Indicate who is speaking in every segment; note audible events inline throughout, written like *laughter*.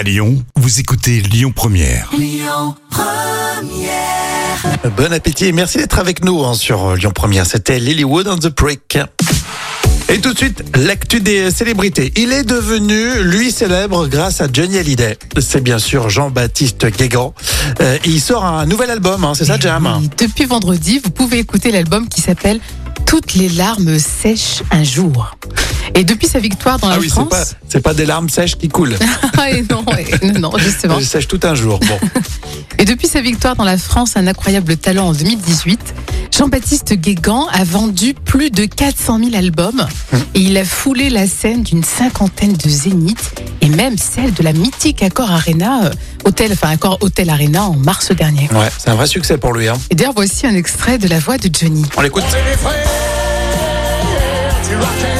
Speaker 1: À Lyon, vous écoutez Lyon Première.
Speaker 2: Bon appétit et merci d'être avec nous hein, sur Lyon Première. C'était Lilywood on the Brick. Et tout de suite, l'actu des célébrités. Il est devenu, lui, célèbre grâce à Johnny Hallyday. C'est bien sûr Jean-Baptiste Guégan. Euh, il sort un nouvel album, hein, c'est ça, Jam
Speaker 3: Oui, Depuis vendredi, vous pouvez écouter l'album qui s'appelle Toutes les larmes sèchent un jour. Et depuis sa victoire dans
Speaker 2: Ah
Speaker 3: la
Speaker 2: oui,
Speaker 3: France.
Speaker 2: pas, c'est pas des larmes sèches qui coulent. *laughs*
Speaker 3: Ah, et non, et- non, justement.
Speaker 2: Elles sèchent tout un jour. Bon. *laughs*
Speaker 3: Et depuis sa victoire dans la France, un incroyable talent en 2018, Jean-Baptiste Guégan a vendu plus de 400 000 albums et il a foulé la scène d'une cinquantaine de zéniths et même celle de la mythique Accor Arena, euh, hôtel, enfin Accor Hotel Arena en mars dernier.
Speaker 2: Ouais, c'est un vrai succès pour lui. Hein.
Speaker 3: Et d'ailleurs, voici un extrait de la voix de Johnny.
Speaker 2: On l'écoute.
Speaker 4: On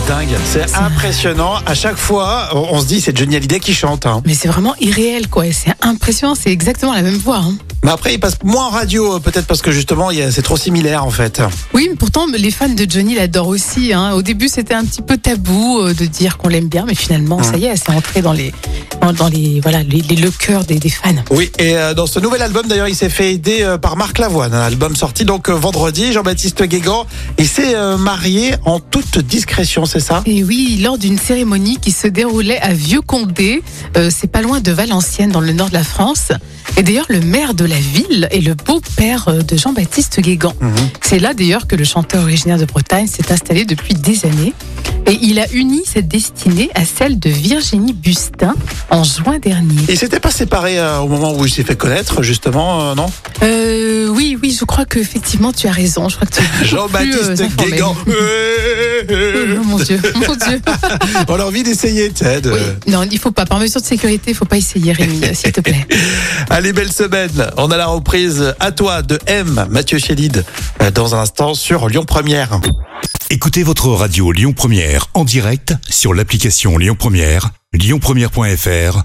Speaker 2: c'est dingue, c'est impressionnant. À chaque fois, on, on se dit c'est Johnny Hallyday qui chante. hein.
Speaker 3: Mais c'est vraiment irréel, quoi. C'est impressionnant, c'est exactement la même voix. hein.
Speaker 2: Mais après, il passe moins en radio, peut-être parce que justement, c'est trop similaire en fait.
Speaker 3: Oui, mais pourtant, les fans de Johnny l'adorent aussi. hein. Au début, c'était un petit peu tabou euh, de dire qu'on l'aime bien, mais finalement, ça y est, c'est entré dans les, dans, les, voilà, les, les- le cœur des, des fans.
Speaker 2: Oui, et euh, dans ce nouvel album, d'ailleurs, il s'est fait aider euh, par Marc Lavoine. Un album sorti donc vendredi. Jean-Baptiste Guégan, il s'est marié en toute discrétion, c'est ça?
Speaker 3: Et oui, lors d'une cérémonie qui se déroulait à Vieux-Condé, euh, c'est pas loin de Valenciennes, dans le nord de la France. Et d'ailleurs, le maire de la ville est le beau-père euh, de Jean-Baptiste Guégan. C'est là d'ailleurs que le chanteur originaire de Bretagne s'est installé depuis des années. Et il a uni cette destinée à celle de Virginie Bustin en juin dernier.
Speaker 2: Il s'était pas séparé euh, au moment où il s'est fait connaître, justement, euh, non?
Speaker 3: Euh, oui, oui, je crois que effectivement tu as raison. Je crois que tu euh,
Speaker 2: Jean-Baptiste
Speaker 3: informé.
Speaker 2: Guégan.
Speaker 3: Oh, *laughs* mon Dieu, mon Dieu. *laughs*
Speaker 2: On a envie d'essayer, Ted.
Speaker 3: Oui, non, il faut pas. Par mesure de sécurité, il faut pas essayer, Rémi, euh, s'il te plaît. *laughs*
Speaker 2: Allez, belle semaine. On a la reprise à toi de M, Mathieu Chédid, euh, dans un instant sur Lyon Première.
Speaker 1: Écoutez votre radio Lyon Première en direct sur l'application Lyon Première, lyonpremière.fr